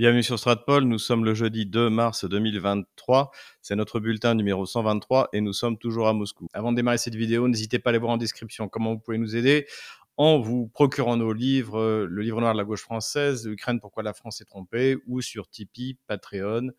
Bienvenue sur Stratpol, nous sommes le jeudi 2 mars 2023, c'est notre bulletin numéro 123 et nous sommes toujours à Moscou. Avant de démarrer cette vidéo, n'hésitez pas à aller voir en description comment vous pouvez nous aider en vous procurant nos livres, euh, le livre noir de la gauche française, l'Ukraine, pourquoi la France est trompée, ou sur Tipeee, Patreon,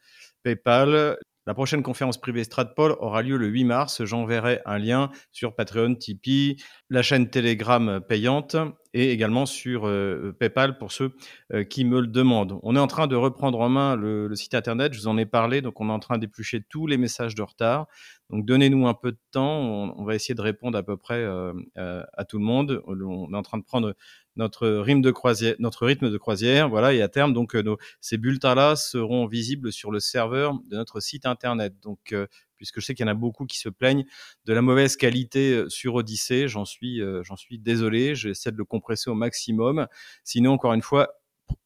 PayPal. La prochaine conférence privée Stratpol aura lieu le 8 mars. J'enverrai un lien sur Patreon, Tipeee, la chaîne Telegram payante et également sur euh, PayPal pour ceux euh, qui me le demandent. On est en train de reprendre en main le, site internet, je vous en ai parlé, donc on est en train d'éplucher tous les messages de retard. Donc donnez-nous un peu de temps, on, va essayer de répondre à peu près euh, à tout le monde. On est en train de prendre notre rythme de croisière, notre rythme de croisière, voilà, et à terme, donc ces bulletins-là seront visibles sur le serveur de notre site internet. Donc puisque je sais qu'il y en a beaucoup qui se plaignent de la mauvaise qualité euh, sur Odyssée. J'en suis, euh, j'en suis désolé. J'essaie de le compresser au maximum. Sinon, encore une fois,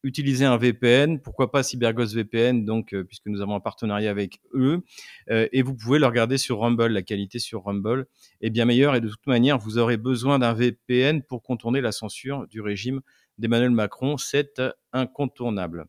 utiliser un VPN, pourquoi pas CyberGhost VPN, donc euh, puisque nous avons un partenariat avec eux, et vous pouvez le regarder sur Rumble. La qualité sur Rumble est bien meilleure, et de toute manière, vous aurez besoin d'un VPN pour contourner la censure du régime d'Emmanuel Macron. C'est incontournable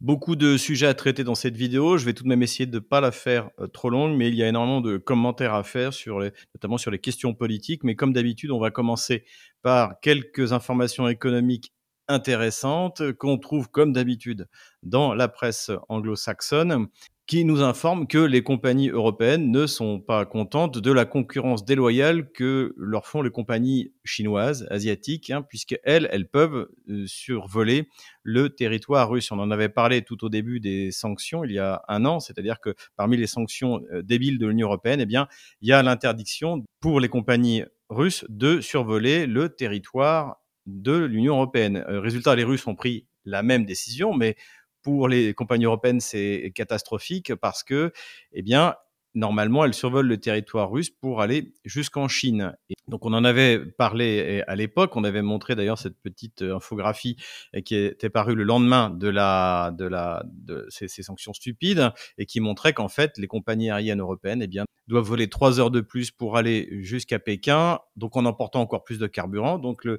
beaucoup de sujets à traiter dans cette vidéo. Je vais tout de même essayer de ne pas la faire euh, trop longue, mais il y a énormément de commentaires à faire, sur les, notamment sur les questions politiques. Mais comme d'habitude, on va commencer par quelques informations économiques intéressantes qu'on trouve comme d'habitude dans la presse anglo-saxonne qui nous informe que les compagnies européennes ne sont pas contentes de la concurrence déloyale que leur font les compagnies chinoises, asiatiques, hein, puisqu'elles, elles peuvent euh, survoler le territoire russe. On en avait parlé tout au début des sanctions il y a un an, c'est-à-dire que parmi les sanctions euh, débiles de l'Union européenne, eh bien, il y a l'interdiction pour les compagnies russes de survoler le territoire de l'Union européenne. Euh, résultat, les Russes ont pris la même décision, mais pour les compagnies européennes, c'est catastrophique parce que, eh bien, normalement, elles survolent le territoire russe pour aller jusqu'en Chine. Donc, on en avait parlé à l'époque. On avait montré d'ailleurs cette petite euh, infographie euh, qui était parue le lendemain de de ces, sanctions stupides et qui montrait qu'en fait, les compagnies aériennes européennes, eh bien, doivent voler trois heures de plus pour aller jusqu'à Pékin, donc en emportant encore plus de carburant. Donc, le,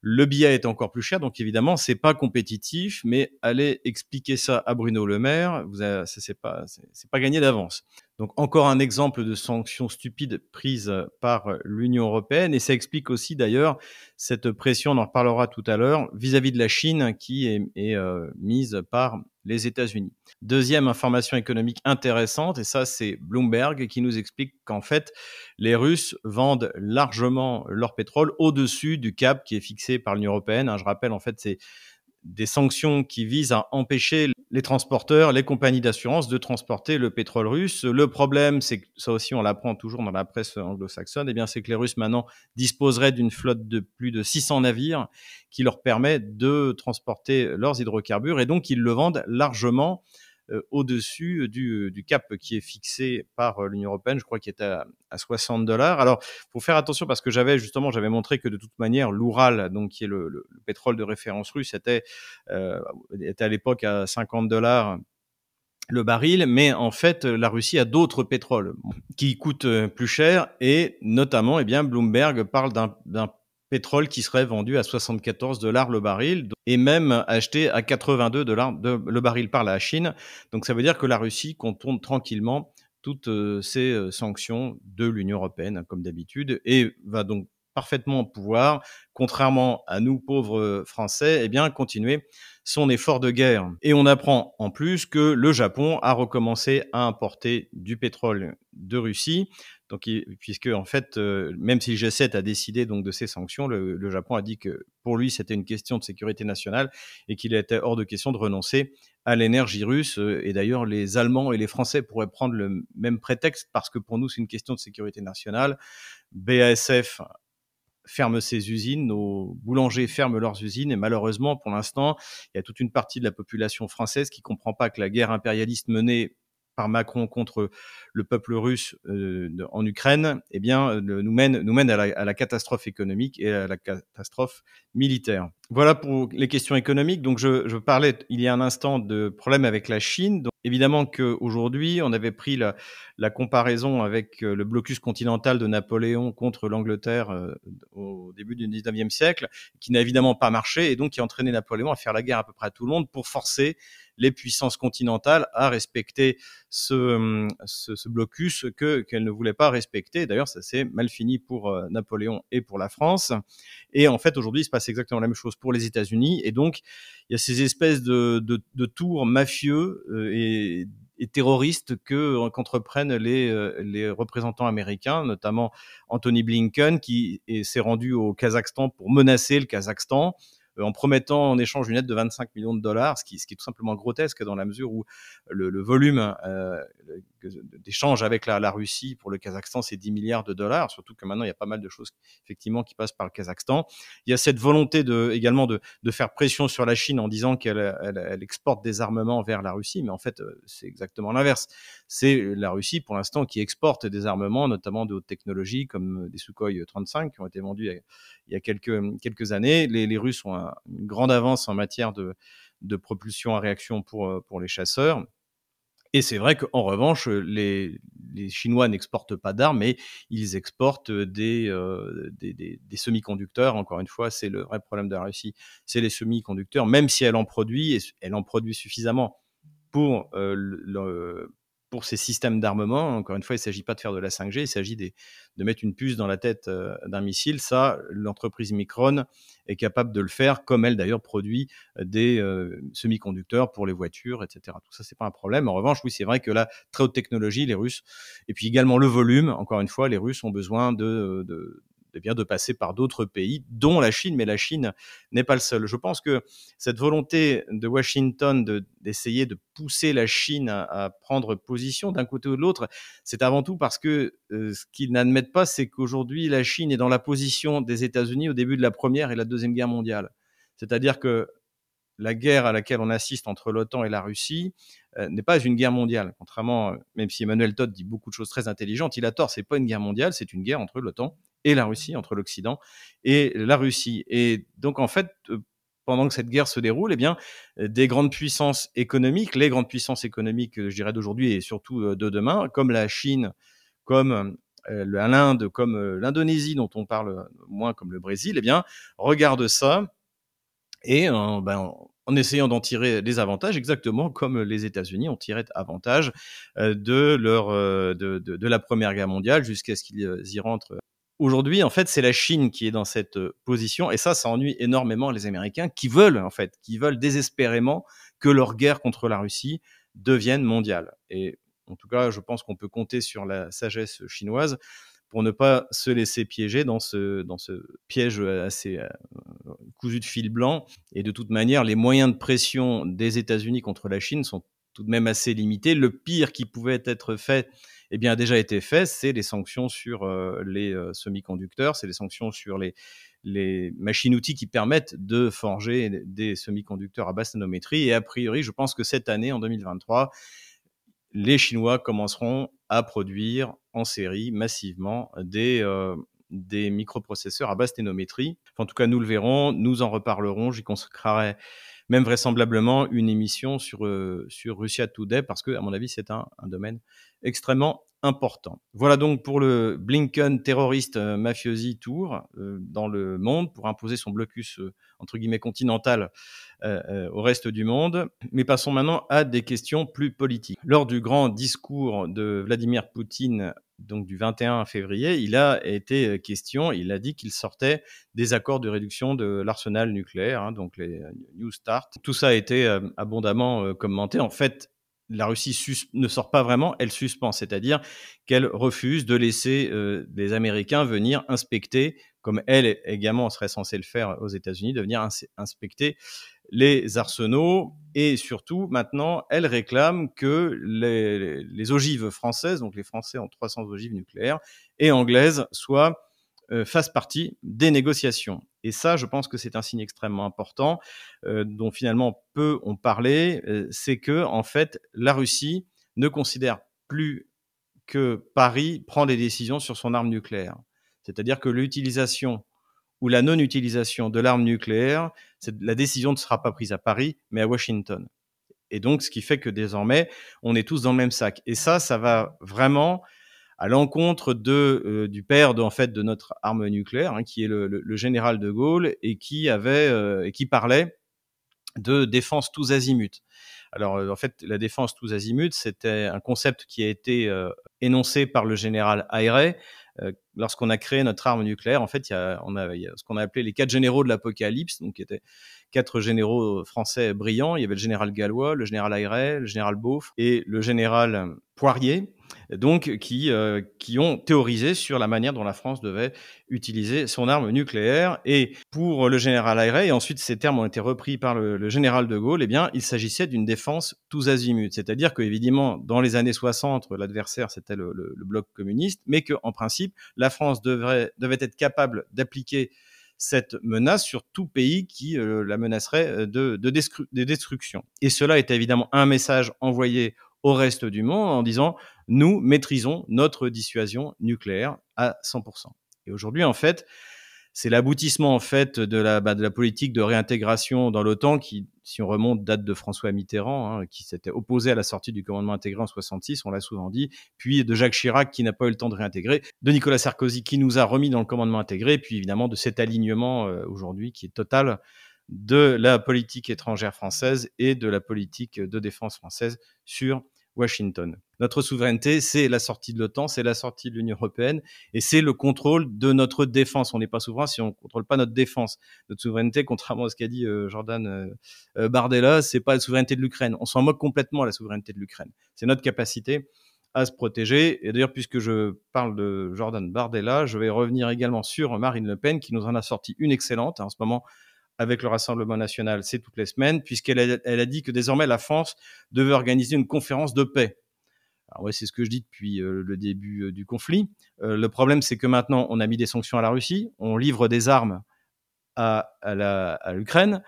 le billet est encore plus cher, donc évidemment, c'est pas compétitif, mais allez expliquer ça à Bruno Le Maire, vous avez, c'est pas, c'est pas gagné d'avance. Donc encore un exemple de sanctions stupides prises par l'Union européenne, et ça explique aussi d'ailleurs cette pression, on en reparlera tout à l'heure, vis-à-vis de la Chine qui est, euh, mise par les États-Unis. Deuxième information économique intéressante, et ça c'est Bloomberg qui nous explique qu'en fait les Russes vendent largement leur pétrole au-dessus du cap qui est fixé par l'Union européenne. Hein, je rappelle en fait c'est des sanctions qui visent à empêcher les transporteurs, les compagnies d'assurance de transporter le pétrole russe. Le problème, c'est que ça aussi on l'apprend toujours dans la presse anglo-saxonne, eh bien c'est que les Russes maintenant disposeraient d'une flotte de plus de 600 navires qui leur permet de transporter leurs hydrocarbures et donc ils le vendent largement au-dessus du, du, cap qui est fixé par euh, l'Union européenne, je crois qu'il est à, à 60 dollars. Alors, faut faire attention parce que j'avais justement, j'avais montré que de toute manière, l'Oural, donc qui est le, le, pétrole de référence russe, était, euh, était à l'époque à 50 dollars le baril, mais en fait, la Russie a d'autres pétroles qui coûtent plus cher et notamment, eh bien, Bloomberg parle d'un pétrole qui serait vendu à 74 dollars le baril et même acheté à 82 dollars le baril par la Chine. Donc ça veut dire que la Russie contourne tranquillement toutes euh, ces euh, sanctions de l'Union européenne, comme d'habitude, et va donc parfaitement pouvoir, contrairement à nous pauvres Français, eh bien continuer son effort de guerre. Et on apprend en plus que le Japon a recommencé à importer du pétrole de Russie. Donc, puisque en fait, euh, même si le G7 a décidé donc de ces sanctions, le, Japon a dit que pour lui c'était une question de sécurité nationale et qu'il était hors de question de renoncer à l'énergie russe. Et d'ailleurs, les Allemands et les Français pourraient prendre le même prétexte parce que pour nous c'est une question de sécurité nationale. BASF ferme ses usines, nos boulangers ferment leurs usines et malheureusement, pour l'instant, il y a toute une partie de la population française qui comprend pas que la guerre impérialiste menée par Macron contre le peuple russe euh, en Ukraine, eh bien, euh, nous mène, nous mène à, la, catastrophe économique et à la catastrophe militaire. Voilà pour les questions économiques. Donc, je, parlais il y a un instant de problèmes avec la Chine. Donc, évidemment qu'aujourd'hui, on avait pris la, la, comparaison avec euh, le blocus continental de Napoléon contre l'Angleterre au début du 19e siècle, qui n'a évidemment pas marché et donc qui a entraîné Napoléon à faire la guerre à peu près à tout le monde pour forcer les puissances continentales à respecter ce, ce, ce blocus que qu'elles ne voulaient pas respecter. D'ailleurs, ça s'est mal fini pour euh, Napoléon et pour la France. Et en fait, aujourd'hui, il se passe exactement la même chose pour les États-Unis. Et donc, il y a ces espèces de, de, tours mafieux euh, et terroristes que qu'entreprennent les, euh, les représentants américains, notamment Anthony Blinken, qui s'est rendu au Kazakhstan pour menacer le Kazakhstan. Euh, en promettant en échange une aide de 25 millions de dollars, ce qui, est tout simplement grotesque dans la mesure où le, volume euh, d'échange avec la, Russie pour le Kazakhstan, c'est 10 milliards de dollars, surtout que maintenant il y a pas mal de choses effectivement qui passent par le Kazakhstan. Il y a cette volonté également de, faire pression sur la Chine en disant qu'elle elle, elle exporte des armements vers la Russie, mais en fait euh, c'est exactement l'inverse. C'est la Russie pour l'instant qui exporte des armements, notamment de haute technologie comme des Sukhoi 35 qui ont été vendus il y a quelques, quelques années. Les, Russes ont un, une grande avance en matière de, propulsion à réaction pour, les chasseurs. Et c'est vrai qu'en revanche, les, Chinois n'exportent pas d'armes, mais ils exportent des, semi-conducteurs. Encore une fois, c'est le vrai problème de la Russie, c'est les semi-conducteurs, même si elle en produit, elle en produit suffisamment pour, le, pour ces systèmes d'armement. Encore une fois, il ne s'agit pas de faire de la 5G, il s'agit de, mettre une puce dans la tête euh, d'un missile. Ça, l'entreprise Micron est capable de le faire, comme elle d'ailleurs produit des euh, semi-conducteurs pour les voitures, etc. Tout ça, c'est pas un problème. En revanche, oui, c'est vrai que la très haute technologie, les Russes, et puis également le volume, encore une fois, les Russes ont besoin de eh bien, de passer par d'autres pays, dont la Chine, mais la Chine n'est pas le seul. Je pense que cette volonté de Washington d'essayer de, pousser la Chine à, prendre position d'un côté ou de l'autre, c'est avant tout parce que euh, ce qu'ils n'admettent pas, c'est qu'aujourd'hui, la Chine est dans la position des États-Unis au début de la Première et la Deuxième Guerre mondiale. C'est-à-dire que la guerre à laquelle on assiste entre l'OTAN et la Russie euh, n'est pas une guerre mondiale. Contrairement, même si Emmanuel Todd dit beaucoup de choses très intelligentes, il a tort, c'est pas une guerre mondiale, c'est une guerre entre l'OTAN et la Russie, entre l'Occident et la Russie. Et donc, en fait, euh, pendant que cette guerre se déroule, eh bien, des grandes puissances économiques, les grandes puissances économiques, je dirais, d'aujourd'hui et surtout euh, de demain, comme la Chine, comme euh, l'Inde, comme l'Indonésie, dont on parle moins comme le Brésil, eh bien, regardent ça et euh, ben, en essayant d'en tirer des avantages, exactement comme les États-Unis ont tiré avantage de, leur, de la Première Guerre mondiale jusqu'à ce qu'ils y rentrent Aujourd'hui, en fait, c'est la Chine qui est dans cette euh, position, et ça, ça ennuie énormément les Américains qui veulent, en fait, qui veulent désespérément que leur guerre contre la Russie devienne mondiale. Et en tout cas, je pense qu'on peut compter sur la sagesse chinoise pour ne pas se laisser piéger dans ce, dans ce piège assez euh, cousu de fil blanc. Et de toute manière, les moyens de pression des États-Unis contre la Chine sont tout de même assez limités. Le pire qui pouvait être fait, eh bien, a déjà été fait, c'est les sanctions sur euh, les euh, semi-conducteurs, c'est les sanctions sur les, machines-outils qui permettent de forger des semi-conducteurs à basse nanométrie. Et a priori, je pense que cette année, en 2023, les Chinois commenceront à produire en série massivement des, euh, microprocesseurs à basse nanométrie. En tout cas, nous le verrons, nous en reparlerons, j'y consacrerai même vraisemblablement une émission sur, euh, sur Russia Today, parce que, à mon avis, c'est un domaine extrêmement important. Voilà donc pour le Blinken terroriste euh, mafiosi tour euh, dans le monde pour imposer son blocus euh, entre guillemets continental euh, au reste du monde. Mais passons maintenant à des questions plus politiques. Lors du grand discours de Vladimir Poutine donc du 21 février, il a été question, il a dit qu'il sortait des accords de réduction de l'arsenal nucléaire, hein, donc les New Start. Tout ça a été abondamment commenté. En fait, la Russie ne sort pas vraiment, elle suspend, c'est-à-dire qu'elle refuse de laisser euh, les Américains venir inspecter, comme elle également serait censée le faire aux États-Unis, de venir ins inspecter les arsenaux. Et surtout, maintenant, elle réclame que les, les ogives françaises, donc les Français ont 300 ogives nucléaires, et anglaises, soient euh, fassent partie des négociations. Et ça, je pense que c'est un signe extrêmement important, euh, dont finalement peu ont parlé, euh, c'est que en fait, la Russie ne considère plus que Paris prend des décisions sur son arme nucléaire. C'est-à-dire que l'utilisation ou la non-utilisation de l'arme nucléaire, la décision ne sera pas prise à Paris, mais à Washington. Et donc, ce qui fait que désormais, on est tous dans le même sac. Et ça, ça va vraiment à l'encontre de euh, du père de, en fait de notre arme nucléaire, hein, qui est le, le, le, général de Gaulle et qui avait euh, et qui parlait de défense tous azimuts. Alors en fait, la défense tous azimuts, c'était un concept qui a été énoncé par le général Ayre lorsqu'on a créé notre arme nucléaire. En fait, il y a, on a, il y a ce qu'on a appelé les quatre généraux de l'apocalypse, donc qui étaient quatre généraux français brillants. Il y avait le général Gallois, le général Ayret, le général Beauf et le général Poirier, donc qui, euh, qui ont théorisé sur la manière dont la France devait utiliser son arme nucléaire. Et pour le général Ayret, et ensuite ces termes ont été repris par le, général de Gaulle, eh bien, il s'agissait d'une défense tous azimuts. C'est-à-dire que, évidemment, dans les années 60, l'adversaire, c'était le, bloc communiste, mais qu'en principe, la France devait être capable d'appliquer cette menace sur tout pays qui euh, la menacerait euh, de, de, de, destruction. Et cela est évidemment un message envoyé au reste du monde en disant nous maîtrisons notre dissuasion nucléaire à 100%. Et aujourd'hui, en fait, c'est l'aboutissement en fait de la, bah, de la politique de réintégration dans l'OTAN qui, si on remonte, date de François Mitterrand, hein, qui s'était opposé à la sortie du commandement intégré en 66, on l'a souvent dit, puis de Jacques Chirac qui n'a pas eu le temps de réintégrer, de Nicolas Sarkozy qui nous a remis dans le commandement intégré, puis évidemment de cet alignement euh, aujourd'hui qui est total de la politique étrangère française et de la politique de défense française sur Washington. Notre souveraineté, c'est la sortie de l'OTAN, c'est la sortie de l'Union européenne et c'est le contrôle de notre défense. On n'est pas souverain si on ne contrôle pas notre défense. Notre souveraineté, contrairement à ce qu'a dit euh, Jordan euh, euh, Bardella, c'est pas la souveraineté de l'Ukraine. On s'en moque complètement la souveraineté de l'Ukraine. C'est notre capacité à se protéger. Et d'ailleurs, puisque je parle de Jordan Bardella, je vais revenir également sur Marine Le Pen qui nous en a sorti une excellente. En ce moment, avec le Rassemblement national, c'est toutes les semaines, puisqu'elle a, dit que désormais la France devait organiser une conférence de paix. Alors ouais, c'est ce que je dis depuis euh, le début euh, du conflit. Euh, le problème, c'est que maintenant, on a mis des sanctions à la Russie, on livre des armes à, à l'Ukraine.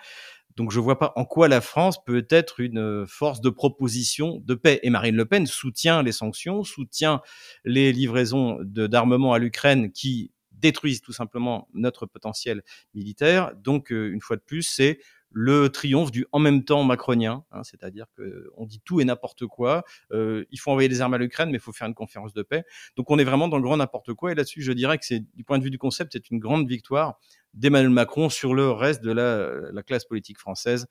Donc je ne vois pas en quoi la France peut être une force de proposition de paix. Et Marine Le Pen soutient les sanctions, soutient les livraisons d'armement à l'Ukraine qui détruisent tout simplement notre potentiel militaire. Donc, euh, une fois de plus, c'est le triomphe du en même temps macronien, hein, c'est-à-dire qu'on dit tout et n'importe quoi. Euh, il faut envoyer des armes à l'Ukraine, mais il faut faire une conférence de paix. Donc on est vraiment dans le grand n'importe quoi. Et là-dessus, je dirais que c'est du point de vue du concept, c'est une grande victoire d'Emmanuel Macron sur le reste de la classe politique française,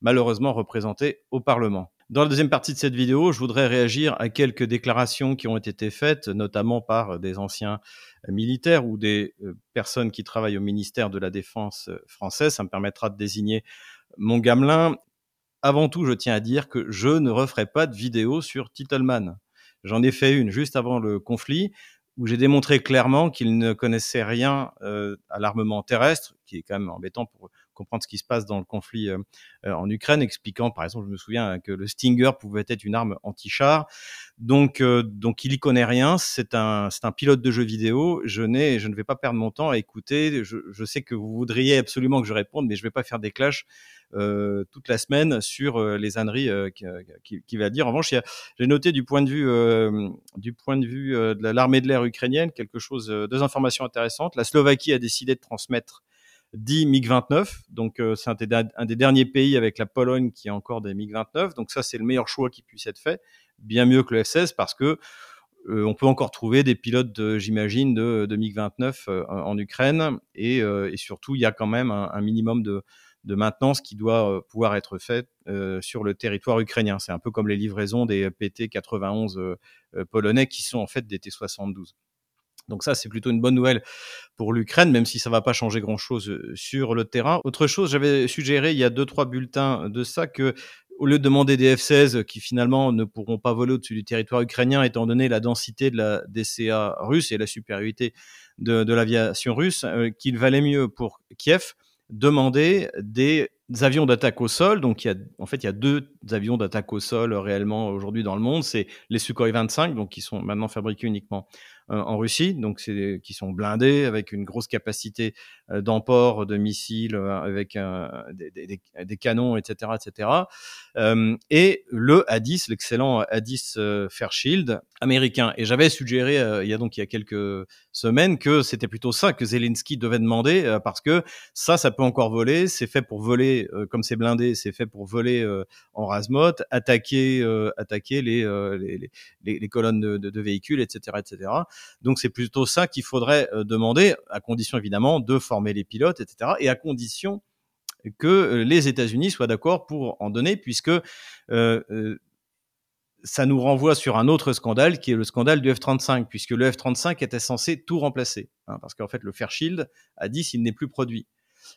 malheureusement représentée au Parlement. Dans la deuxième partie de cette vidéo, je voudrais réagir à quelques déclarations qui ont été faites, notamment par des anciens militaires ou des euh, personnes qui travaillent au ministère de la Défense euh, française. Ça me permettra de désigner mon gamelin. Avant tout, je tiens à dire que je ne referai pas de vidéo sur Titelman. J'en ai fait une juste avant le conflit où j'ai démontré clairement qu'il ne connaissait rien euh, à l'armement terrestre, qui est quand même embêtant pour comprendre ce qui se passe dans le conflit euh, euh, en Ukraine, expliquant par exemple, je me souviens que le Stinger pouvait être une arme anti-char. Donc, euh, donc il y connaît rien. C'est un, c'est un pilote de jeu vidéo. Je n'ai, je ne vais pas perdre mon temps à écouter. Je, sais que vous voudriez absolument que je réponde, mais je vais pas faire des clashs euh, toute la semaine sur les âneries euh, va dire. En revanche, j'ai noté du point de vue euh, du point de vue de l'armée de l'air ukrainienne quelque chose, deux informations intéressantes. La Slovaquie a décidé de transmettre 10 MiG-29. Donc, euh, c'est un, des derniers pays avec la Pologne qui a encore des MiG-29. Donc, ça, c'est le meilleur choix qui puisse être fait. Bien mieux que le F-16 parce que euh, peut encore trouver des pilotes, j'imagine, de, de MiG-29 euh, en Ukraine. Et, surtout, il y a quand même un, minimum de, de, maintenance qui doit pouvoir être fait sur le territoire ukrainien. C'est un peu comme les livraisons des PT-91 polonais qui sont en fait des T-72. Donc ça, c'est plutôt une bonne nouvelle pour l'Ukraine, même si ça va pas changer grand-chose euh, sur le terrain. Autre chose, j'avais suggéré il y a deux trois bulletins de ça que au lieu de demander des F-16 qui finalement ne pourront pas voler au-dessus du territoire ukrainien, étant donné la densité de la DCA russe et la supériorité de, de l'aviation russe, euh, qu'il valait mieux pour Kiev demander des avions d'attaque au sol. Donc, il y a, en fait, il y a deux avions d'attaque au sol réellement aujourd'hui dans le monde. C'est les Sukhoi 25, donc qui sont maintenant fabriqués uniquement euh, en Russie, donc c'est qui sont blindés avec une grosse capacité euh, d'emport de missiles, euh, avec des, canons, etc., etc. et le A10, l'excellent A10 Fairchild américain. Et j'avais suggéré il y a donc il y a quelques semaines que c'était plutôt ça que Zelensky devait demander parce que ça, ça peut encore voler. C'est fait pour voler comme c'est blindé, c'est fait pour voler en rasmote, attaquer, attaquer les, les, les, colonnes de, véhicules, etc., etc. Donc c'est plutôt ça qu'il faudrait euh, demander, à condition évidemment de former les pilotes, etc. Et à condition que les États-Unis soient d'accord pour en donner, puisque ça nous renvoie sur un autre scandale qui est le scandale du F-35, puisque le F-35 était censé tout remplacer. Hein, parce qu'en fait, le Fairchild a dit s'il n'est plus produit.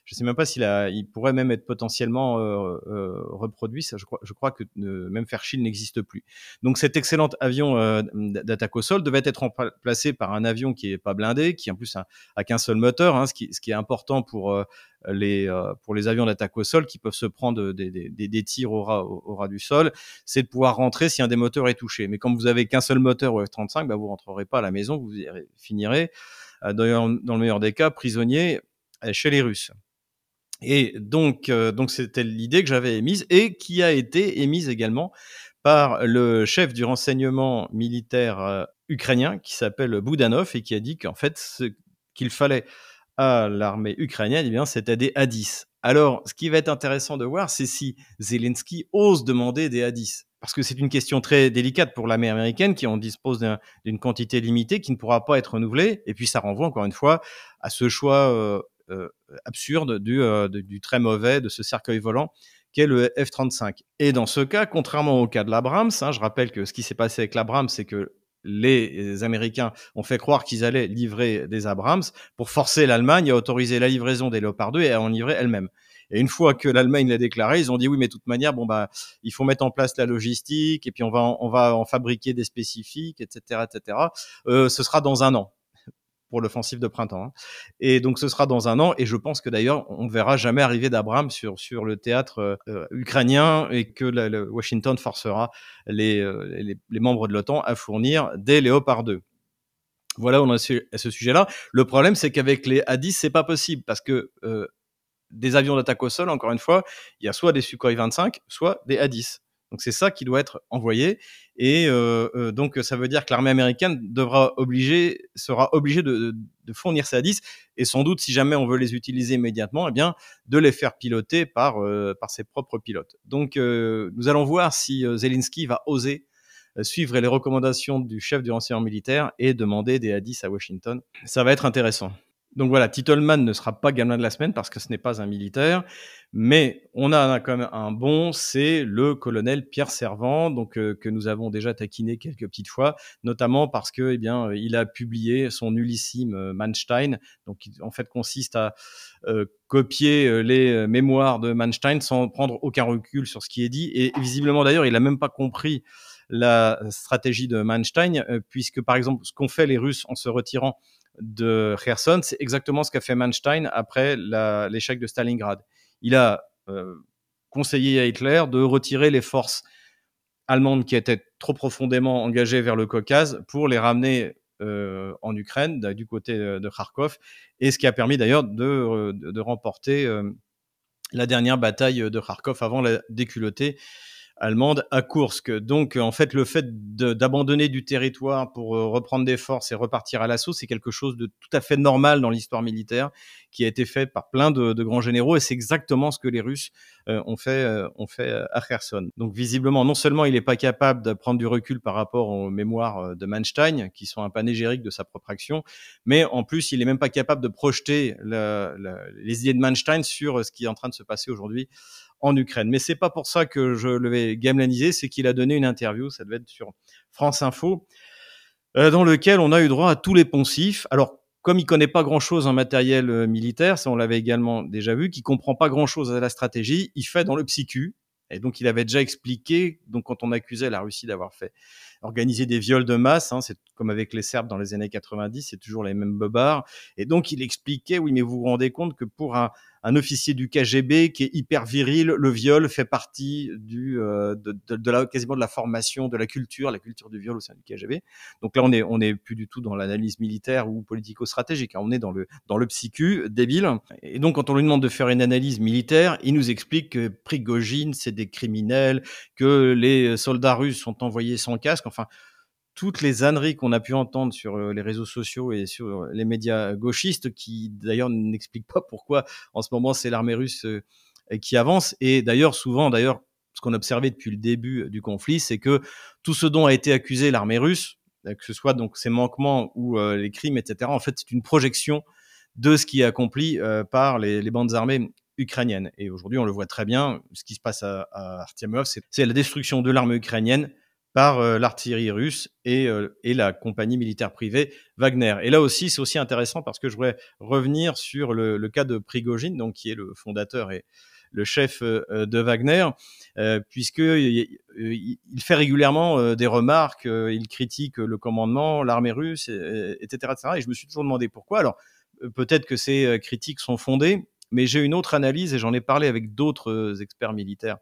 Je ne sais même pas s'il il pourrait même être potentiellement euh, euh, reproduit. Ça, je crois, je crois que même Fairchild n'existe plus. Donc cet excellent avion euh, d'attaque au sol devait être remplacé par un avion qui est pas blindé, qui en plus a, qu'un seul moteur, hein, ce, qui, ce qui est important pour euh, les, euh, pour les avions d'attaque au sol qui peuvent se prendre des, des, des tirs au ras, au, ras, du sol, c'est de pouvoir rentrer si un des moteurs est touché. Mais comme vous avez qu'un seul moteur au F-35, bah, vous rentrerez pas à la maison, vous finirez, euh, dans, le meilleur des cas, prisonnier chez les Russes. Et donc, euh, donc c'était l'idée que j'avais émise et qui a été émise également par le chef du renseignement militaire euh, ukrainien qui s'appelle Boudanov et qui a dit qu'en fait, ce qu'il fallait à l'armée ukrainienne, eh c'était des A-10. Alors, ce qui va être intéressant de voir, c'est si Zelensky ose demander des A-10. Parce que c'est une question très délicate pour l'armée américaine qui en dispose d'une quantité limitée qui ne pourra pas être renouvelée. Et puis, ça renvoie encore une fois à ce choix euh, euh, absurde du, euh, du, très mauvais de ce cercueil volant qu'est le F-35. Et dans ce cas, contrairement au cas de l'Abrams, hein, je rappelle que ce qui s'est passé avec l'Abrams, c'est que les Américains ont fait croire qu'ils allaient livrer des Abrams pour forcer l'Allemagne à autoriser la livraison des Léopard 2 et à en livrer elle-même. Et une fois que l'Allemagne l'a déclaré, ils ont dit oui, mais de toute manière, bon bah, il faut mettre en place la logistique et puis on va en, on va en fabriquer des spécifiques, etc., etc. Euh, ce sera dans un an pour l'offensive de printemps. Hein. Et donc ce sera dans un an. Et je pense que d'ailleurs, on ne verra jamais arriver d'Abraham sur, sur le théâtre euh, ukrainien et que le Washington forcera les, euh, les, les, membres de l'OTAN à fournir des Léopard 2. Voilà, on a à ce sujet-là. Le problème, c'est qu'avec les A-10, c'est pas possible parce que euh, des avions d'attaque au sol, encore une fois, il y a soit des Sukhoi 25, soit des A-10. Donc c'est ça qui doit être envoyé. Et euh, euh, donc ça veut dire que l'armée américaine devra sera obligée de, fournir ces A-10 et sans doute, si jamais on veut les utiliser immédiatement, eh bien de les faire piloter par euh, par ses propres pilotes. Donc nous allons voir si Zelensky va oser suivre les recommandations du chef du renseignement militaire et demander des A-10 à Washington. Ça va être intéressant. Donc voilà, Titleman ne sera pas gamin de la semaine parce que ce n'est pas un militaire, mais on a quand même un bon, c'est le colonel Pierre Servant, donc euh, que nous avons déjà taquiné quelques petites fois, notamment parce que eh bien euh, il a publié son ulissime euh, Manstein, donc qui en fait consiste à copier les mémoires de Manstein sans prendre aucun recul sur ce qui est dit. Et visiblement d'ailleurs il a même pas compris la stratégie de Manstein puisque par exemple ce qu'ont fait les Russes en se retirant de Kherson, c'est exactement ce qu'a fait Manstein après l'échec de Stalingrad. Il a euh, conseillé à Hitler de retirer les forces allemandes qui étaient trop profondément engagées vers le Caucase pour les ramener euh, en Ukraine, du côté de Kharkov, et ce qui a permis d'ailleurs de, remporter euh, la dernière bataille de Kharkov avant la déculottée allemande à Kursk. Donc, en fait, le fait d'abandonner du territoire pour euh, reprendre des forces et repartir à l'assaut, c'est quelque chose de tout à fait normal dans l'histoire militaire qui a été fait par plein de, de grands généraux et c'est exactement ce que les Russes euh, ont fait, euh, ont fait à Kherson. Donc, visiblement, non seulement il n'est pas capable de prendre du recul par rapport aux mémoires euh, de Manstein, qui sont un panégyrique de sa propre action, mais en plus, il est même pas capable de projeter les idées de Manstein sur ce qui est en train de se passer aujourd'hui en Ukraine. Mais c'est pas pour ça que je le vais gamelaniser, c'est qu'il a donné une interview, ça devait être sur France Info, euh, dans lequel on a eu droit à tous les poncifs. Alors, comme il connaît pas grand-chose en matériel euh, militaire, ça on l'avait également déjà vu, qui comprend pas grand-chose à la stratégie, il fait dans le psychu. Et donc, il avait déjà expliqué, donc quand on accusait la Russie d'avoir fait organiser des viols de masse, hein, c'est comme avec les Serbes dans les années 90, c'est toujours les mêmes bobards. Et donc, il expliquait, oui, mais vous vous rendez compte que pour un, officier du KGB qui est hyper viril, le viol fait partie euh, de, la, quasiment de la formation, de la culture, la culture du viol au sein du KGB. Donc là, on est, on est plus du tout dans l'analyse militaire ou politico-stratégique, hein, on est dans le, dans le psychu débile. Et donc, quand on lui demande de faire une analyse militaire, il nous explique que Prigogine, c'est des criminels, que les soldats russes sont envoyés sans casque, enfin, toutes les âneries qu'on a pu entendre sur euh, les réseaux sociaux et sur euh, les médias gauchistes, qui d'ailleurs n'expliquent pas pourquoi en ce moment c'est l'armée russe euh, qui avance. Et d'ailleurs, souvent, d'ailleurs, ce qu'on a observé depuis le début du conflit, c'est que tout ce dont a été accusé l'armée russe, que ce soit donc ses manquements ou les crimes, etc., en fait, c'est une projection de ce qui est accompli par les, bandes armées ukrainienne. Et aujourd'hui, on le voit très bien, ce qui se passe à, à c'est la destruction de l'armée ukrainienne par euh, l'artillerie russe et, euh, et, la compagnie militaire privée Wagner. Et là aussi, c'est aussi intéressant parce que je voudrais revenir sur le, cas de Prigogine, donc qui est le fondateur et le chef euh, de Wagner, puisque il, il, fait régulièrement des remarques, il critique le commandement, l'armée russe, etc., etc. Et je me suis toujours demandé pourquoi. Alors peut-être que ces critiques sont fondées, mais j'ai une autre analyse et j'en ai parlé avec d'autres experts militaires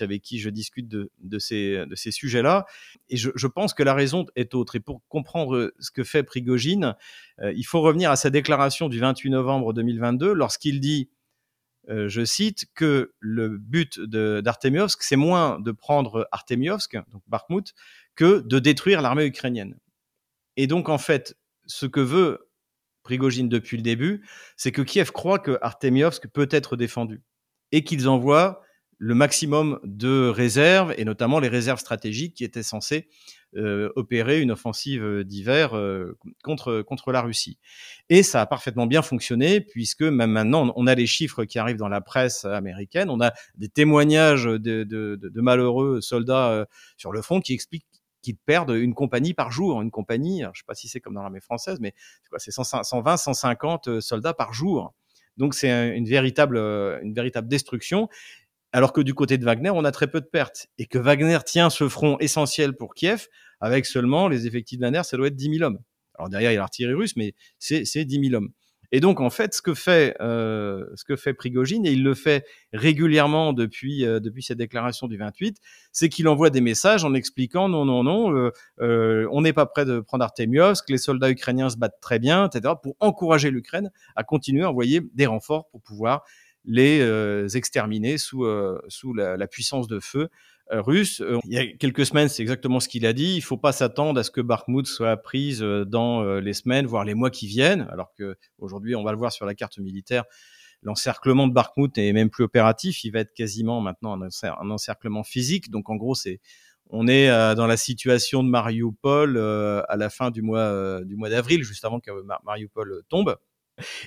avec qui je discute de, ces, sujets-là. Et je, je, pense que la raison est autre. Et pour comprendre ce que fait Prigogine, euh, il faut revenir à sa déclaration du 28 novembre 2022 lorsqu'il dit, euh, je cite, que le but d'Artemiovsk, c'est moins de prendre Artemiovsk, donc Bakhmut, que de détruire l'armée ukrainienne. Et donc, en fait, ce que veut Prigogine depuis le début, c'est que Kiev croit que Artemiovsk peut être défendu et qu'ils envoient le maximum de réserves, et notamment les réserves stratégiques qui étaient censées euh, opérer une offensive d'hiver euh, contre, contre la Russie. Et ça a parfaitement bien fonctionné, puisque même maintenant, on a les chiffres qui arrivent dans la presse américaine, on a des témoignages de, de, de, malheureux soldats euh, sur le front qui expliquent qu'ils perdent une compagnie par jour. Une compagnie, je ne sais pas si c'est comme dans l'armée française, mais c'est 120, 150 soldats par jour. Donc c'est une véritable, une véritable destruction alors que du côté de Wagner, on a très peu de pertes, et que Wagner tient ce front essentiel pour Kiev, avec seulement les effectifs de Wagner, ça doit être 10 000 hommes. Alors derrière, il y a l'artillerie russe, mais c'est 10 000 hommes. Et donc, en fait, ce que fait, euh, ce que fait Prigogine, et il le fait régulièrement depuis, euh, depuis cette déclaration du 28, c'est qu'il envoie des messages en expliquant non, non, non, euh, euh on n'est pas prêt de prendre Artemiovsk, les soldats ukrainiens se battent très bien, etc., pour encourager l'Ukraine à continuer à envoyer des renforts pour pouvoir les euh, exterminer sous, euh, sous la, puissance de feu euh, russe. il y a quelques semaines, c'est exactement ce qu'il a dit. Il ne faut pas s'attendre à ce que Bakhmut soit prise dans les semaines, voire les mois qui viennent, alors que aujourd'hui, on va le voir sur la carte militaire, l'encerclement de Bakhmut n'est même plus opératif. Il va être quasiment maintenant un, encerclement physique. Donc en gros, c'est on est dans la situation de Mariupol à la fin du mois du mois d'avril, juste avant que Mariupol tombe.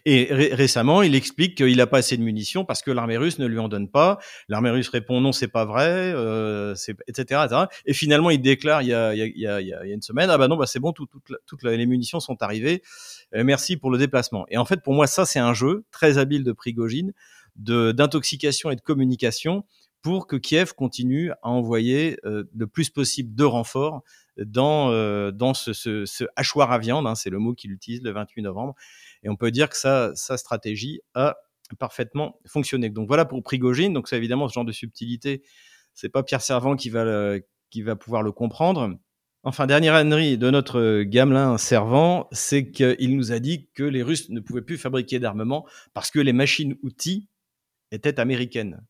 Et récemment, il explique qu'il n'a pas assez de munitions parce que l'armée russe ne lui en donne pas. L'armée russe répond non, c'est pas vrai, euh, etc., etc., Et finalement, il déclare il y a, une semaine, ah bah non, bah c'est bon, toutes tout, les munitions sont arrivées. Euh, merci pour le déplacement. Et en fait, pour moi, ça, c'est un jeu très habile de Prigogine, d'intoxication et de communication pour que Kiev continue à envoyer euh, le plus possible de renforts dans, euh, dans ce, hachoir à viande, hein, c'est le mot qu'il utilise le 28 novembre, et on peut dire que sa, sa stratégie a parfaitement fonctionné. Donc voilà pour Prigogine. Donc c'est évidemment ce genre de subtilité. C'est pas Pierre Servant qui va qui va pouvoir le comprendre. Enfin, dernière ânerie de notre gamelin servant, c'est qu'il nous a dit que les Russes ne pouvaient plus fabriquer d'armement parce que les machines-outils étaient américaines.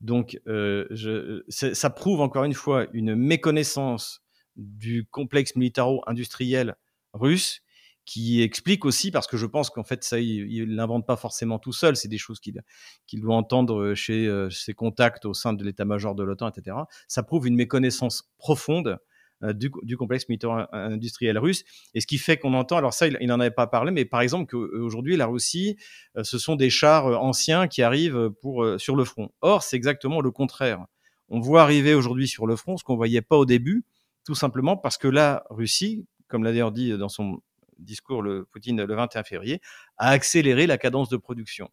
Donc, euh, je, ça prouve encore une fois une méconnaissance du complexe militaro-industriel russe qui explique aussi, parce que je pense qu'en fait, ça, il l'invente pas forcément tout seul, c'est des choses qu'il doit entendre chez euh, ses contacts au sein de l'état-major de l'OTAN, etc. Ça prouve une méconnaissance profonde du, du, complexe militaro-industriel russe. Et ce qui fait qu'on entend, alors ça, il n'en avait pas parlé, mais par exemple qu'aujourd'hui, la Russie, ce sont des chars anciens qui arrivent pour, sur le front. Or, c'est exactement le contraire. On voit arriver aujourd'hui sur le front ce qu'on voyait pas au début, tout simplement parce que la Russie, comme l'a d'ailleurs dit dans son discours le Poutine le 21 février, a accéléré la cadence de production.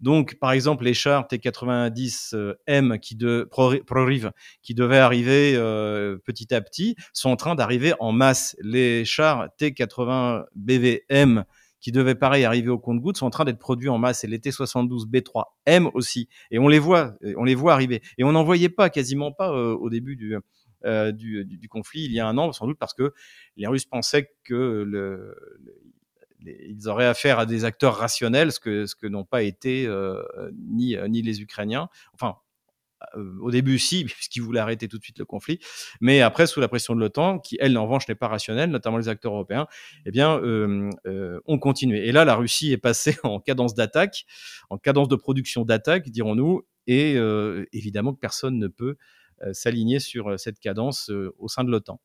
Donc, par exemple, les chars T90M qui de ProRiv qui devaient arriver euh, petit à petit sont en train d'arriver en masse. Les chars T80 BVM qui devaient pareil arriver au compte-gouttes sont en train d'être produits en masse et les T72 B3M aussi. Et on les voit, on les voit arriver. Et on n'en voyait pas, quasiment pas euh, au début du, euh, du, du, conflit il y a un an, sans doute parce que les Russes pensaient que le, ils auraient affaire à des acteurs rationnels, ce que, ce que n'ont pas été euh, ni, ni les Ukrainiens. Enfin, euh, au début, si, puisqu'ils voulaient arrêter tout de suite le conflit, mais après, sous la pression de l'OTAN, qui elle, en revanche, n'est pas rationnelle, notamment les acteurs européens, eh bien, euh, euh, ont continué. Et là, la Russie est passée en cadence d'attaque, en cadence de production d'attaque, dirons-nous, et euh, évidemment que personne ne peut euh, s'aligner sur euh, cette cadence euh, au sein de l'OTAN.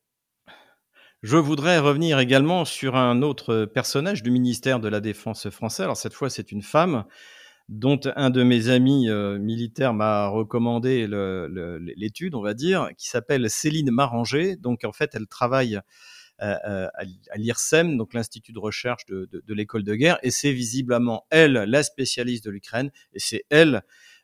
Je voudrais revenir également sur un autre personnage du ministère de la Défense français. Alors cette fois, c'est une femme, dont un de mes amis euh, militaires m'a recommandé l'étude, on va dire, qui s'appelle Céline Maranger. Donc en fait, elle travaille euh, euh, à, l'IRSEM, donc l'Institut de recherche de, de, de l'école de guerre, et c'est visiblement elle la spécialiste de l'Ukraine, et c'est elle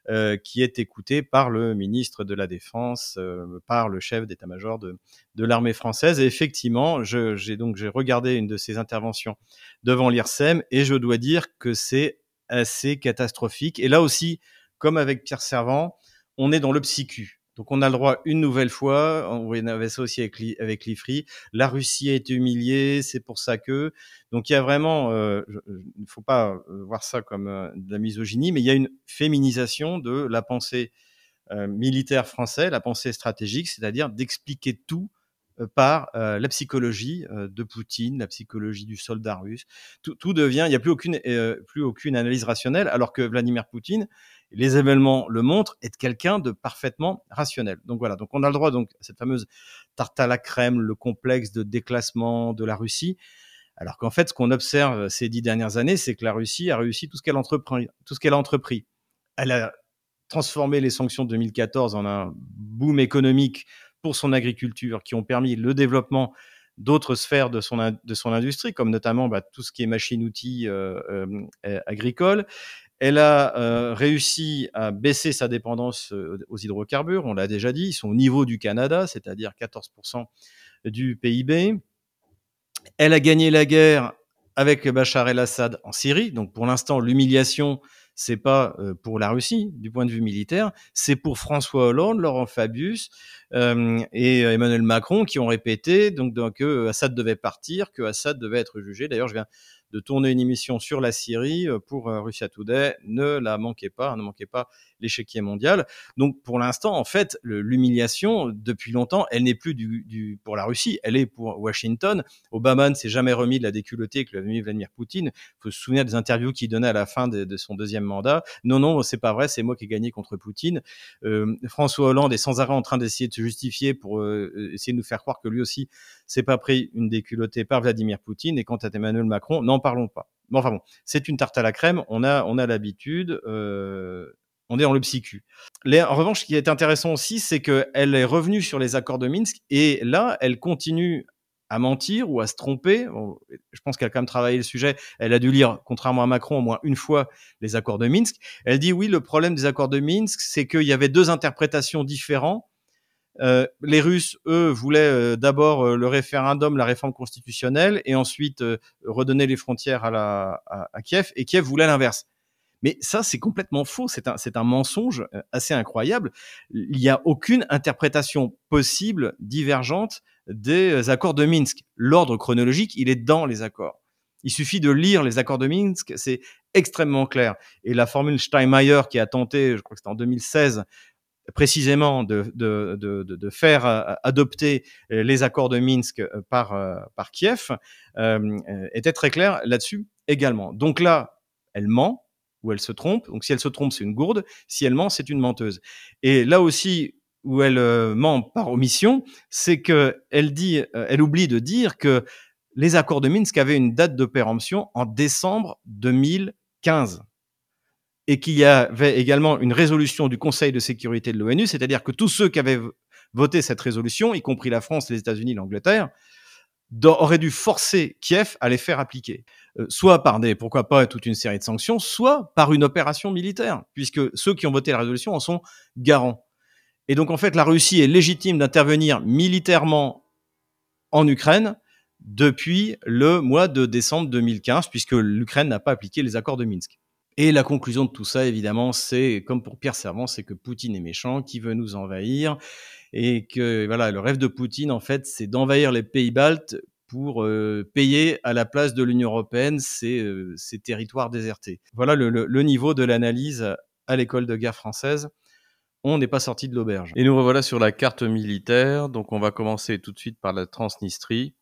euh, qui est écoutée par le ministre de la Défense, euh, par le chef d'état-major de, l'armée française. Effectivement, j'ai donc regardé une de ses interventions devant l'IRSEM, et je dois dire que c'est assez catastrophique. Et là aussi, comme avec Pierre Servant, on est dans le psychu. Donc on a le droit une nouvelle fois, on avait ça aussi avec, l'IFRI, la Russie a été humiliée, c'est pour ça que. Donc il y a vraiment, euh, il ne faut pas euh, voir ça comme euh, de la misogynie, mais il y a une féminisation de la pensée militaire française, la pensée stratégique, c'est-à-dire d'expliquer tout par la psychologie de Poutine, la psychologie du soldat russe. Tout, tout devient, il n'y a plus aucune, plus aucune analyse rationnelle, alors que Vladimir Poutine, les événements le montrent, est quelqu'un de parfaitement rationnel. Donc voilà, donc on a le droit donc à cette fameuse tarte à la crème, le complexe de déclassement de la Russie. Alors qu'en fait, ce qu'on observe ces dix dernières années, c'est que la Russie a réussi tout ce qu'elle tout ce qu'elle a entrepris. Elle a transformé les sanctions de 2014 en un boom économique pour son agriculture, qui ont permis le développement d'autres sphères de son, de son industrie, comme notamment bah, tout ce qui est machine-outils euh, euh, agricoles. Elle a euh, réussi à baisser sa dépendance aux hydrocarbures, on l'a déjà dit, ils sont au niveau du Canada, c'est-à-dire 14% du PIB. Elle a gagné la guerre avec Bachar el-Assad en Syrie, donc pour l'instant l'humiliation c'est pas euh, pour la Russie du point de vue militaire, c'est pour François Hollande, Laurent Fabius euh, et Emmanuel Macron qui ont répété que Assad devait partir, que Assad devait être jugé. D'ailleurs, je viens de tourner une émission sur la Syrie euh, pour Russia Today. Ne la manquez pas, ne manquez pas l'échiquier mondial. Donc pour l'instant, en fait, l'humiliation, depuis longtemps, elle n'est plus du, pour la Russie, elle est pour Washington. Obama ne s'est jamais remis de la déculottée que lui avait mis Vladimir Poutine. Il faut se souvenir des interviews qu'il donnait à la fin de, son deuxième mandat. Non, non, c'est pas vrai, c'est moi qui ai gagné contre Poutine. Euh, François Hollande est sans arrêt en train d'essayer de se justifier pour euh, essayer de nous faire croire que lui aussi s'est pas pris une déculottée par Vladimir Poutine. Et quant à Emmanuel Macron, n'en parlons pas. Bon, enfin bon, c'est une tarte à la crème. On a, on a l'habitude. Euh, on est dans le psychu. en revanche, ce qui est intéressant aussi, c'est qu'elle est revenue sur les accords de Minsk et là, elle continue à mentir ou à se tromper. Je pense qu'elle a quand même travaillé le sujet. Elle a dû lire, contrairement à Macron, au moins une fois les accords de Minsk. Elle dit oui, le problème des accords de Minsk, c'est qu'il y avait deux interprétations différentes. Euh, les Russes, eux, voulaient euh, d'abord euh, le référendum, la réforme constitutionnelle, et ensuite redonner les frontières à, Kiev, et Kiev voulait l'inverse. Mais ça, c'est complètement faux. C'est un, un mensonge assez incroyable. Il n'y a aucune interprétation possible divergente des accords de Minsk. L'ordre chronologique, il est dans les accords. Il suffit de lire les accords de Minsk, c'est extrêmement clair. Et la formule Steinmeier qui a tenté, je crois que c'était en 2016, précisément de, faire euh, adopter les accords de Minsk euh, par, Kiev, euh, était très clair là-dessus également. Donc là, elle ment, où elle se trompe. Donc si elle se trompe, c'est une gourde. Si elle ment, c'est une menteuse. Et là aussi où elle euh, ment par omission, c'est que elle dit, euh, elle oublie de dire que les accords de Minsk avaient une date de péremption en décembre 2015 et qu'il y avait également une résolution du Conseil de sécurité de l'ONU, c'est-à-dire que tous ceux qui avaient voté cette résolution, y compris la France, les États-Unis, l'Angleterre, auraient dû forcer Kiev à les faire appliquer. Euh, soit par des, pourquoi pas, toute une série de sanctions, soit par une opération militaire, puisque ceux qui ont voté la résolution en sont garants. Et donc, en fait, la Russie est légitime d'intervenir militairement en Ukraine depuis le mois de décembre 2015, puisque l'Ukraine n'a pas appliqué les accords de Minsk. Et la conclusion de tout ça, évidemment, c'est, comme pour Pierre Servant, c'est que Poutine est méchant, qui veut nous envahir, et que voilà, le rêve de Poutine, en fait, c'est d'envahir les pays baltes pour euh, payer à la place de l'Union européenne ces, euh, ces, territoires désertés. Voilà le, niveau de l'analyse à l'école de guerre française. On n'est pas sorti de l'auberge. Et nous revoilà sur la carte militaire. Donc on va commencer tout de suite par la Transnistrie.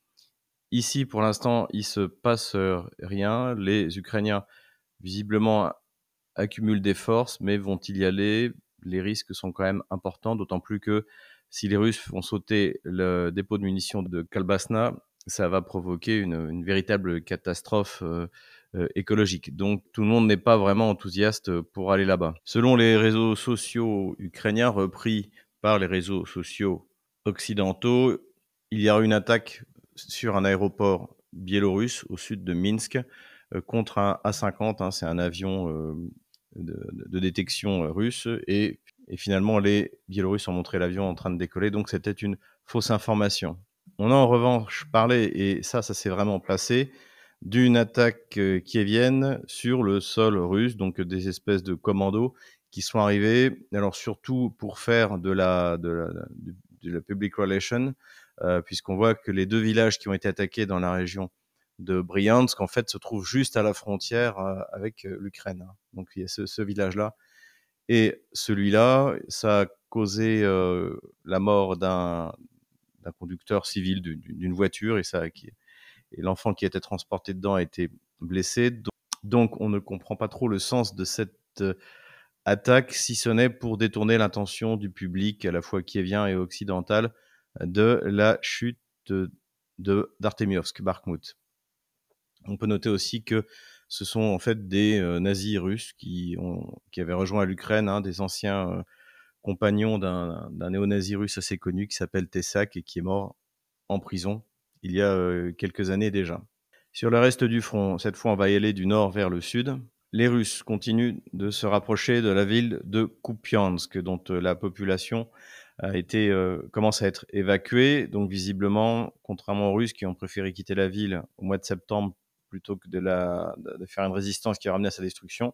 Ici, pour l'instant, il se passe rien. Les Ukrainiens, visiblement, accumulent des forces, mais vont-ils y aller? Les risques sont quand même importants, d'autant plus que si les Russes font sauter le dépôt de munitions de Kalbasna, ça va provoquer une, véritable catastrophe euh, écologique. Donc tout le monde n'est pas vraiment enthousiaste pour aller là-bas. Selon les réseaux sociaux ukrainiens repris par les réseaux sociaux occidentaux, il y a une attaque sur un aéroport biélorusse au sud de Minsk contre un A-50, hein, c'est un avion de, détection russe, et, finalement les Biélorusses ont montré l'avion en train de décoller, donc c'était une fausse information. On a en revanche parlé, et ça, ça s'est vraiment placé, d'une attaque euh, vienne sur le sol russe, donc des espèces de commandos qui sont arrivés, alors surtout pour faire de la, de la, public relation, euh, puisqu'on voit que les deux villages qui ont été attaqués dans la région de Bryansk, en fait, se trouvent juste à la frontière euh, avec l'Ukraine. Donc il y a ce, village-là. Et celui-là, ça a causé la mort d'un conducteur civil d'une voiture et et l'enfant qui était transporté dedans a été blessé. Donc, on ne comprend pas trop le sens de cette euh, attaque, si ce n'est pour détourner l'intention du public, à la fois kievien et occidental, de la chute d'Artemiovsk, Bakhmut. On peut noter aussi que ce sont en fait des euh, nazis russes qui, avaient rejoint l'Ukraine, hein, des anciens euh, compagnons d'un néo-nazi russe assez connu qui s'appelle Tessak et qui est mort en prison il y a quelques années déjà. Sur le reste du front, cette fois on va y aller du nord vers le sud. Les Russes continuent de se rapprocher de la ville de Kupiansk, dont la population a été, commence à être évacuée. Donc visiblement, contrairement aux Russes qui ont préféré quitter la ville au mois de septembre plutôt que de, la, de faire une résistance qui a ramené à sa destruction,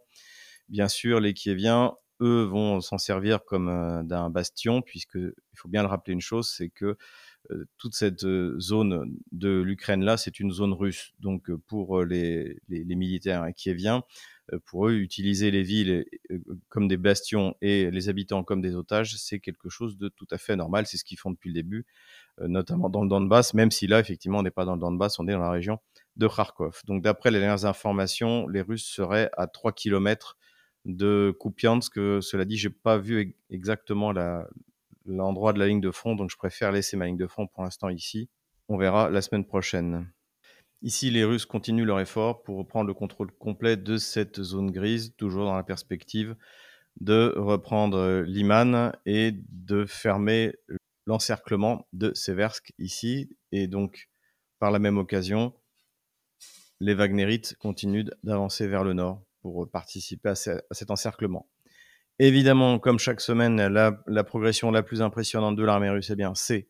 bien sûr, les Kieviens, eux, vont s'en servir comme d'un bastion, puisque il faut bien le rappeler une chose, c'est que euh, toute cette euh, zone de l'Ukraine-là, c'est une zone russe. Donc euh, pour les, les, militaires kieviens, pour eux, utiliser les villes comme des bastions et les habitants comme des otages, c'est quelque chose de tout à fait normal. C'est ce qu'ils font depuis le début, notamment dans le Donbass, même si là, effectivement, on n'est pas dans le Donbass, on est dans la région de Kharkov. Donc d'après les dernières informations, les Russes seraient à 3 km de Kupiansk. Cela dit, j'ai pas vu exactement l'endroit de la ligne de front, donc je préfère laisser ma ligne de front pour l'instant ici. On verra la semaine prochaine. Ici, les Russes continuent leur effort pour reprendre le contrôle complet de cette zone grise, toujours dans la perspective de reprendre Liman et de fermer l'encerclement de Seversk ici. Et donc, par la même occasion, les Wagnerites continuent d'avancer vers le nord pour participer à cet encerclement. Évidemment, comme chaque semaine, la, progression la plus impressionnante de l'armée russe, eh bien, c'est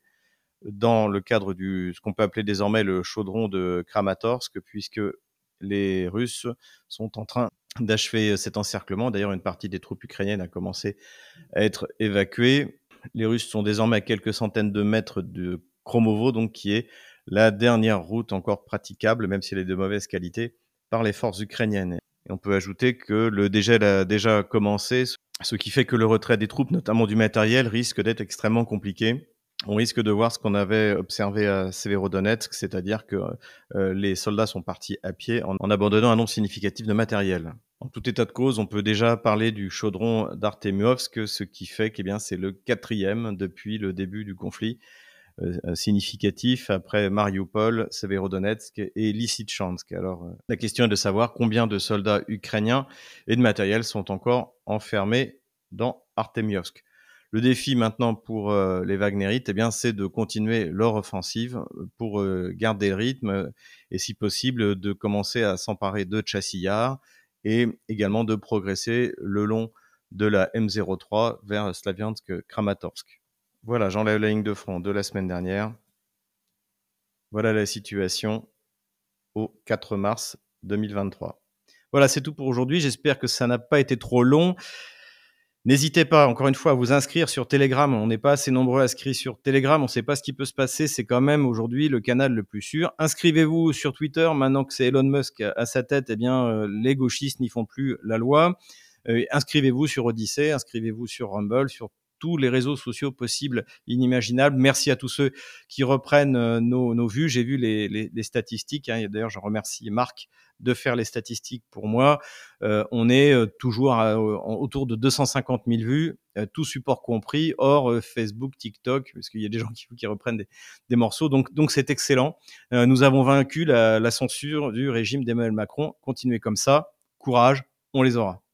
dans le cadre du ce qu'on peut appeler désormais le chaudron de Kramatorsk, puisque les Russes sont en train d'achever cet encerclement. D'ailleurs, une partie des troupes ukrainiennes a commencé à être évacuée. Les Russes sont désormais à quelques centaines de mètres de Kromovo, donc qui est la dernière route encore praticable, même si elle est de mauvaise qualité, par les forces ukrainiennes. Et on peut ajouter que le dégel a déjà commencé ce qui fait que le retrait des troupes, notamment du matériel, risque d'être extrêmement compliqué. On risque de voir ce qu'on avait observé à Severodonetsk, c'est-à-dire que euh, les soldats sont partis à pied en, abandonnant un nombre significatif de matériel. En tout état de cause, on peut déjà parler du chaudron d'Artemiovsk, ce qui fait que eh c'est le quatrième depuis le début du conflit significatif après Mariupol, Severodonetsk et Lysychansk. Alors, euh, la question est de savoir combien de soldats ukrainiens et de matériel sont encore enfermés dans Artemiovsk. Le défi maintenant pour les Wagnerites, eh bien, c'est de continuer leur offensive pour garder le rythme et, si possible, de commencer à s'emparer de Chassillar et également de progresser le long de la M03 vers Slaviansk-Kramatorsk. Voilà, j'enlève la ligne de front de la semaine dernière. Voilà la situation au 4 mars 2023. Voilà, c'est tout pour aujourd'hui. J'espère que ça n'a pas été trop long. N'hésitez pas, encore une fois, à vous inscrire sur Telegram. On n'est pas assez nombreux inscrits sur Telegram. On ne sait pas ce qui peut se passer. C'est quand même aujourd'hui le canal le plus sûr. Inscrivez-vous sur Twitter. Maintenant que c'est Elon Musk à sa tête, eh bien, euh, les gauchistes n'y font plus la loi. Euh, inscrivez-vous sur Odyssey. Inscrivez-vous sur Rumble, sur tous les réseaux sociaux possibles, inimaginables. Merci à tous ceux qui reprennent euh, nos, vues. J'ai vu les, statistiques. Hein. D'ailleurs, je remercie Marc de faire les statistiques pour moi. Euh, on est euh, toujours autour de 250 000 vues, tout support compris, hors Facebook, TikTok, parce qu'il y a des gens qui, reprennent des, morceaux. Donc, c'est excellent. Nous avons vaincu la censure du régime d'Emmanuel Macron. Continuez comme ça. Courage, on les aura.